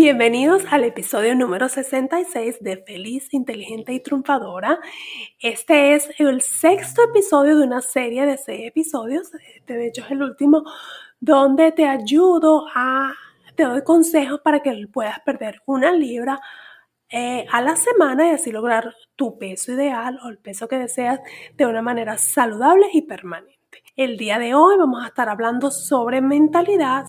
Bienvenidos al episodio número 66 de Feliz, Inteligente y Triunfadora. Este es el sexto episodio de una serie de seis episodios. Este, de hecho, es el último donde te ayudo a, te doy consejos para que puedas perder una libra eh, a la semana y así lograr tu peso ideal o el peso que deseas de una manera saludable y permanente. El día de hoy vamos a estar hablando sobre mentalidad.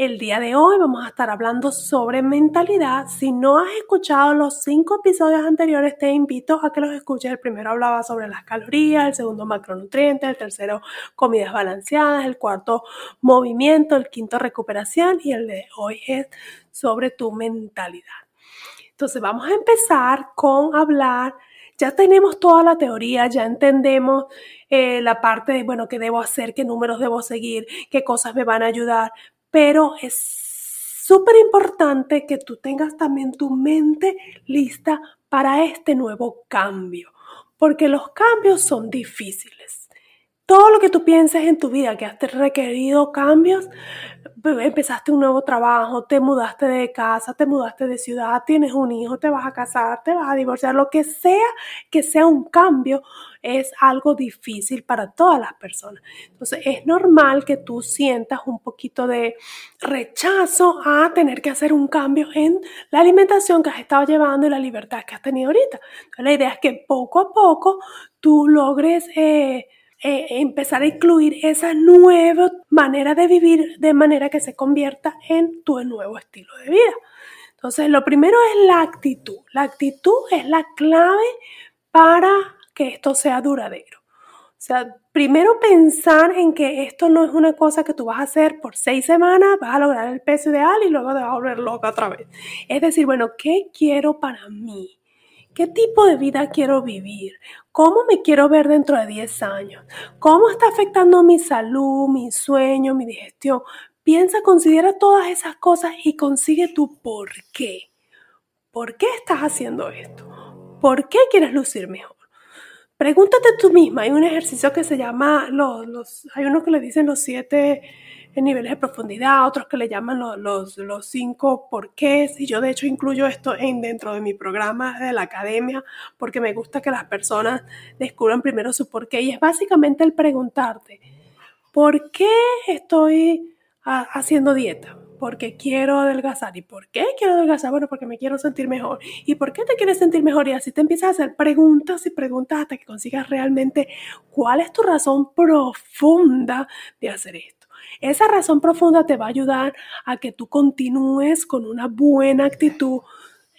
El día de hoy vamos a estar hablando sobre mentalidad. Si no has escuchado los cinco episodios anteriores, te invito a que los escuches. El primero hablaba sobre las calorías, el segundo macronutrientes, el tercero comidas balanceadas, el cuarto movimiento, el quinto recuperación y el de hoy es sobre tu mentalidad. Entonces vamos a empezar con hablar ya tenemos toda la teoría, ya entendemos eh, la parte de, bueno, qué debo hacer, qué números debo seguir, qué cosas me van a ayudar, pero es súper importante que tú tengas también tu mente lista para este nuevo cambio, porque los cambios son difíciles. Todo lo que tú pienses en tu vida que has requerido cambios, empezaste un nuevo trabajo, te mudaste de casa, te mudaste de ciudad, tienes un hijo, te vas a casar, te vas a divorciar, lo que sea que sea un cambio, es algo difícil para todas las personas. Entonces es normal que tú sientas un poquito de rechazo a tener que hacer un cambio en la alimentación que has estado llevando y la libertad que has tenido ahorita. Entonces, la idea es que poco a poco tú logres... Eh, eh, empezar a incluir esa nueva manera de vivir de manera que se convierta en tu nuevo estilo de vida. Entonces, lo primero es la actitud. La actitud es la clave para que esto sea duradero. O sea, primero pensar en que esto no es una cosa que tú vas a hacer por seis semanas, vas a lograr el peso ideal y luego te vas a volver loca otra vez. Es decir, bueno, ¿qué quiero para mí? ¿Qué tipo de vida quiero vivir? ¿Cómo me quiero ver dentro de 10 años? ¿Cómo está afectando mi salud, mi sueño, mi digestión? Piensa, considera todas esas cosas y consigue tu por qué. ¿Por qué estás haciendo esto? ¿Por qué quieres lucir mejor? Pregúntate tú misma, hay un ejercicio que se llama, los, hay uno que le dicen los siete niveles de profundidad, otros que le llaman los, los, los cinco porqués, y yo de hecho incluyo esto en, dentro de mi programa de la academia, porque me gusta que las personas descubran primero su porqué, y es básicamente el preguntarte, ¿por qué estoy haciendo dieta? porque quiero adelgazar. ¿Y por qué quiero adelgazar? Bueno, porque me quiero sentir mejor. ¿Y por qué te quieres sentir mejor? Y así te empiezas a hacer preguntas y preguntas hasta que consigas realmente cuál es tu razón profunda de hacer esto. Esa razón profunda te va a ayudar a que tú continúes con una buena actitud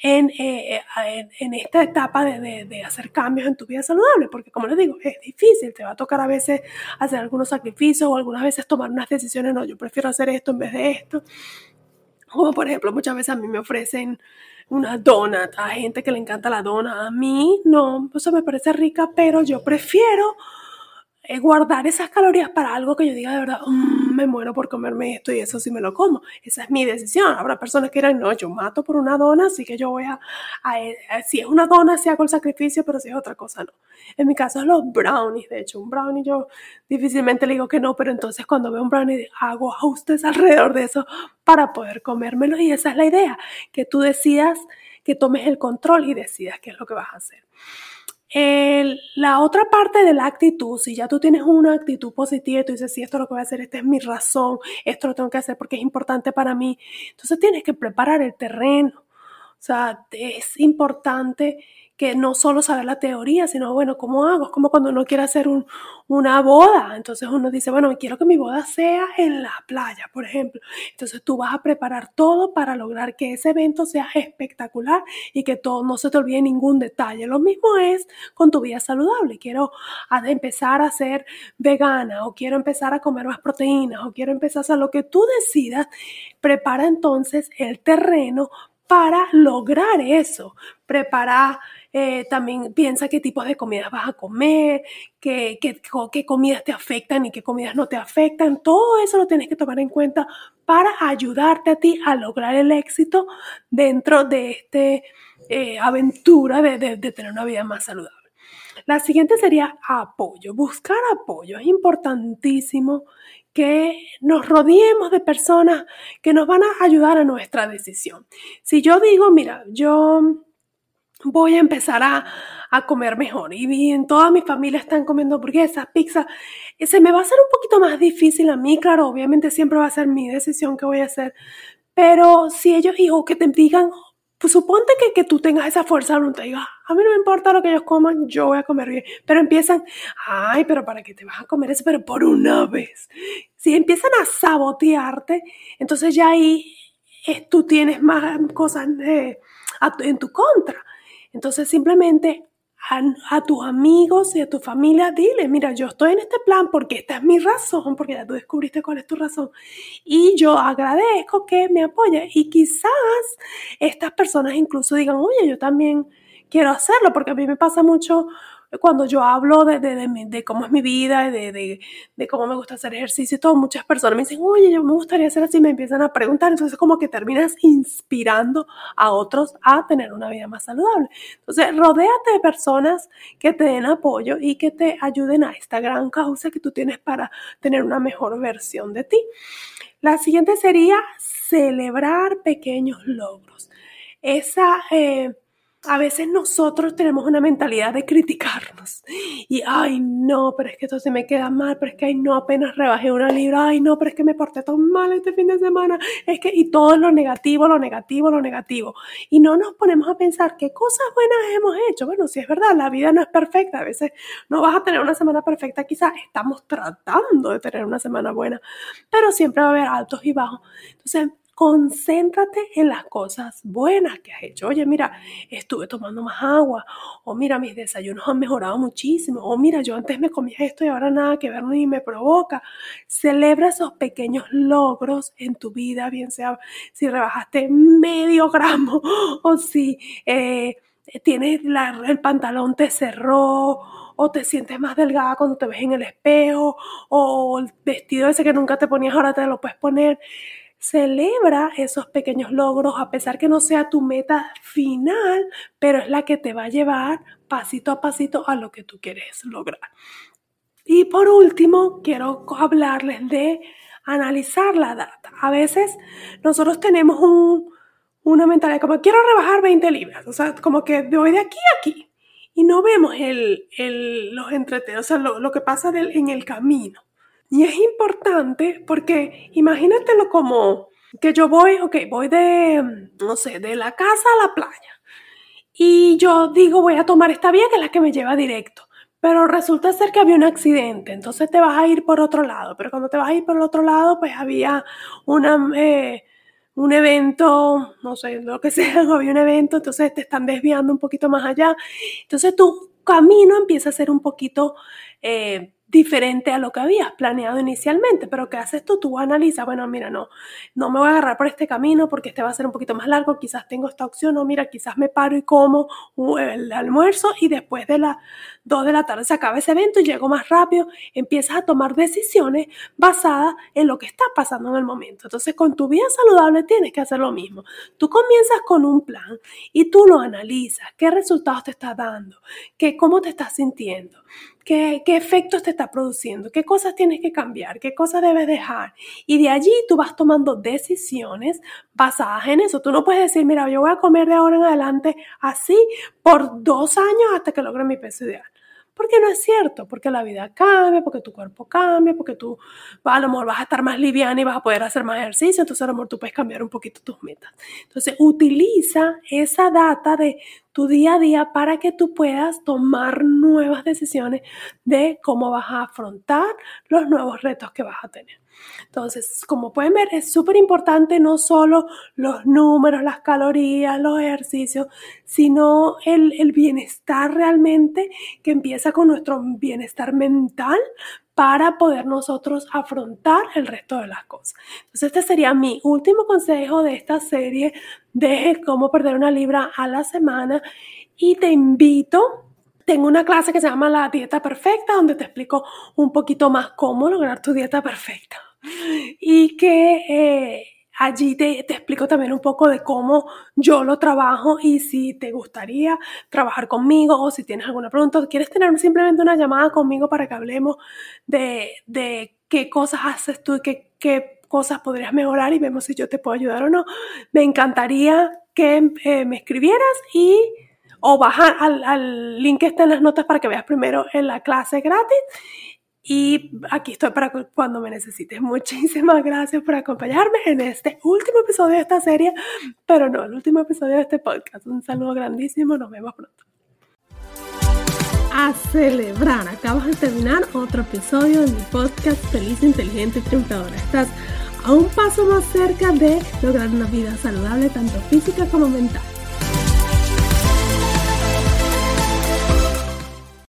en, eh, eh, en, esta etapa de, de, hacer cambios en tu vida saludable, porque como les digo, es difícil, te va a tocar a veces hacer algunos sacrificios o algunas veces tomar unas decisiones, no, yo prefiero hacer esto en vez de esto. Como por ejemplo, muchas veces a mí me ofrecen una donut, a gente que le encanta la donut, a mí no, eso me parece rica, pero yo prefiero eh, guardar esas calorías para algo que yo diga de verdad, mm, me muero por comerme esto y eso sí me lo como. Esa es mi decisión. Habrá personas que dirán, no, yo mato por una dona, así que yo voy a, si es una dona, si hago el sacrificio, pero si es otra cosa, no. En mi caso es los brownies, de hecho, un brownie yo difícilmente le digo que no, pero entonces cuando veo un brownie hago ajustes alrededor de eso para poder comérmelo y esa es la idea, que tú decidas, que tomes el control y decidas qué es lo que vas a hacer la otra parte de la actitud, si ya tú tienes una actitud positiva y tú dices, sí, esto es lo que voy a hacer, esta es mi razón, esto lo tengo que hacer porque es importante para mí, entonces tienes que preparar el terreno. O O sea, es importante que no solo saber la teoría, sino, bueno, ¿cómo hago? Es como cuando uno quiere hacer un, una boda. Entonces uno dice, bueno, quiero que mi boda sea en la playa, por ejemplo. Entonces tú vas a preparar todo para lograr que ese evento sea espectacular y que todo no se te olvide ningún detalle. Lo mismo es con tu vida saludable. Quiero empezar a ser vegana o quiero empezar a comer más proteínas o quiero empezar a hacer lo que tú decidas. Prepara entonces el terreno para lograr eso. Prepara eh, también piensa qué tipos de comidas vas a comer, qué, qué, comidas te afectan y qué comidas no te afectan. Todo eso lo tienes que tomar en cuenta para ayudarte a ti a lograr el éxito dentro de esta eh, aventura de tener una vida más saludable. La siguiente sería apoyo. Buscar apoyo. Es importantísimo que nos rodeemos de personas que nos van a ayudar a nuestra decisión. Si yo digo, mira, yo voy a empezar a, comer mejor. Y en toda mi familia están comiendo hamburguesas, pizza. Se me va a hacer un poquito más difícil a mí, claro, obviamente siempre va a ser mi decisión que voy a hacer. Pero si ellos, hijo, que te digan, pues suponte que, que tú tengas esa fuerza de voluntad, digas, a mí no me importa lo que ellos coman, yo voy a comer bien. Pero empiezan, ay, pero ¿para qué te vas a comer eso? Pero por una vez. Si empiezan a sabotearte, entonces ya ahí eh, tú tienes más cosas en tu contra. Entonces simplemente a, tus amigos y a tu familia, dile, mira, yo estoy en este plan porque esta es mi razón, porque ya tú descubriste cuál es tu razón. Y yo agradezco que me apoyes. Y quizás estas personas incluso digan, oye, yo también quiero hacerlo, porque a mí me pasa mucho cuando yo hablo de, de, de, cómo es mi vida, de, cómo me gusta hacer ejercicio y todo, muchas personas me dicen, oye, yo me gustaría hacer así, me empiezan a preguntar, entonces como que terminas inspirando a otros a tener una vida más saludable. Entonces, rodéate de personas que te den apoyo y que te ayuden a esta gran causa que tú tienes para tener una mejor versión de ti. La siguiente sería celebrar pequeños logros. Esa... Eh, a veces nosotros tenemos una mentalidad de criticarnos y, ay, no, pero es que esto se me queda mal, pero es que, ay, no, apenas rebajé una libra, ay, no, pero es que me porté tan mal este fin de semana, es que, y todo lo negativo, lo negativo, lo negativo. Y no nos ponemos a pensar qué cosas buenas hemos hecho. Bueno, si es verdad, la vida no es perfecta, a veces no vas a tener una semana perfecta, quizás estamos tratando de tener una semana buena, pero siempre va a haber altos y bajos. Entonces, concéntrate en las cosas buenas que has hecho. Oye, mira, estuve tomando más agua, o mira, mis desayunos han mejorado muchísimo, o mira, yo antes me comía esto y ahora nada que ver ni me provoca. Celebra esos pequeños logros en tu vida, bien sea si rebajaste medio gramo o si eh, tienes el pantalón te cerró o te sientes más delgada cuando te ves en el espejo, o el vestido ese que nunca te ponías ahora te lo puedes poner. Celebra esos pequeños logros a pesar que no sea tu meta final, pero es la que te va a llevar pasito a pasito a lo que tú quieres lograr. Y por último, quiero hablarles de analizar la data. A veces nosotros tenemos una mentalidad como quiero rebajar 20 libras, o sea, como que voy de aquí a aquí y no vemos el, los entretenos, o sea, lo, que pasa en el camino. Y es importante porque imagínatelo como que yo voy, ok, voy de, no sé, de la casa a la playa. Y yo digo, voy a tomar esta vía que es la que me lleva directo. Pero resulta ser que había un accidente, entonces te vas a ir por otro lado. Pero cuando te vas a ir por el otro lado, pues había una, eh, un evento, no sé, lo que sea, había un evento, entonces te están desviando un poquito más allá. Entonces tu camino empieza a ser un poquito... Eh, diferente a lo que habías planeado inicialmente, pero ¿qué haces tú? Tú analizas, bueno, mira, no, no me voy a agarrar por este camino porque este va a ser un poquito más largo, quizás tengo esta opción, o mira, quizás me paro y como el almuerzo y después de las 2 de la tarde se acaba ese evento y llego más rápido, empiezas a tomar decisiones basadas en lo que está pasando en el momento. Entonces, con tu vida saludable tienes que hacer lo mismo. Tú comienzas con un plan y tú lo analizas, qué resultados te está dando, qué, cómo te estás sintiendo qué, efectos te está produciendo, qué cosas tienes que cambiar, qué cosas debes dejar. Y de allí tú vas tomando decisiones basadas en eso. Tú no puedes decir, mira, yo voy a comer de ahora en adelante así por dos años hasta que logre mi peso ideal. Porque no es cierto, porque la vida cambia, porque tu cuerpo cambia, porque tú a lo mejor vas a estar más liviana y vas a poder hacer más ejercicio, entonces a lo mejor tú puedes cambiar un poquito tus metas. Entonces utiliza esa data de tu día a día para que tú puedas tomar nuevas decisiones de cómo vas a afrontar los nuevos retos que vas a tener. Entonces, como pueden ver, es súper importante no solo los números, las calorías, los ejercicios, sino el, el, bienestar realmente que empieza con nuestro bienestar mental para poder nosotros afrontar el resto de las cosas. Entonces, este sería mi último consejo de esta serie de cómo perder una libra a la semana y te invito tengo una clase que se llama La Dieta Perfecta, donde te explico un poquito más cómo lograr tu dieta perfecta y que eh, allí te, te, explico también un poco de cómo yo lo trabajo y si te gustaría trabajar conmigo o si tienes alguna pregunta quieres tener simplemente una llamada conmigo para que hablemos de, de qué cosas haces tú y qué, qué, cosas podrías mejorar y vemos si yo te puedo ayudar o no. Me encantaría que eh, me escribieras y o bajar al, al link que está en las notas para que veas primero en la clase gratis y aquí estoy para cuando me necesites. Muchísimas gracias por acompañarme en este último episodio de esta serie, pero no, el último episodio de este podcast. Un saludo grandísimo, nos vemos pronto. A celebrar, acabas de terminar otro episodio de mi podcast Feliz, Inteligente y Triunfadora. Estás a un paso más cerca de lograr una vida saludable, tanto física como mental.